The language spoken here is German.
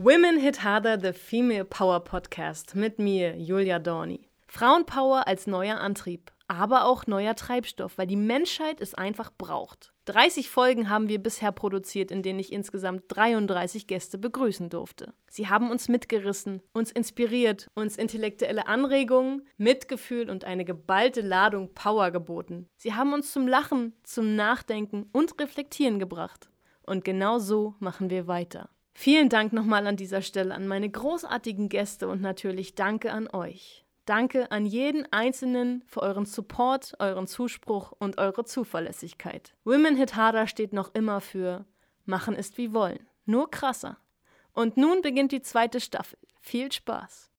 Women Hit Harder, the Female Power Podcast mit mir, Julia Dorni. Frauenpower als neuer Antrieb, aber auch neuer Treibstoff, weil die Menschheit es einfach braucht. 30 Folgen haben wir bisher produziert, in denen ich insgesamt 33 Gäste begrüßen durfte. Sie haben uns mitgerissen, uns inspiriert, uns intellektuelle Anregungen, Mitgefühl und eine geballte Ladung Power geboten. Sie haben uns zum Lachen, zum Nachdenken und Reflektieren gebracht. Und genau so machen wir weiter. Vielen Dank nochmal an dieser Stelle an meine großartigen Gäste und natürlich danke an euch. Danke an jeden Einzelnen für euren Support, euren Zuspruch und eure Zuverlässigkeit. Women Hit Harder steht noch immer für Machen ist wie wollen, nur krasser. Und nun beginnt die zweite Staffel. Viel Spaß!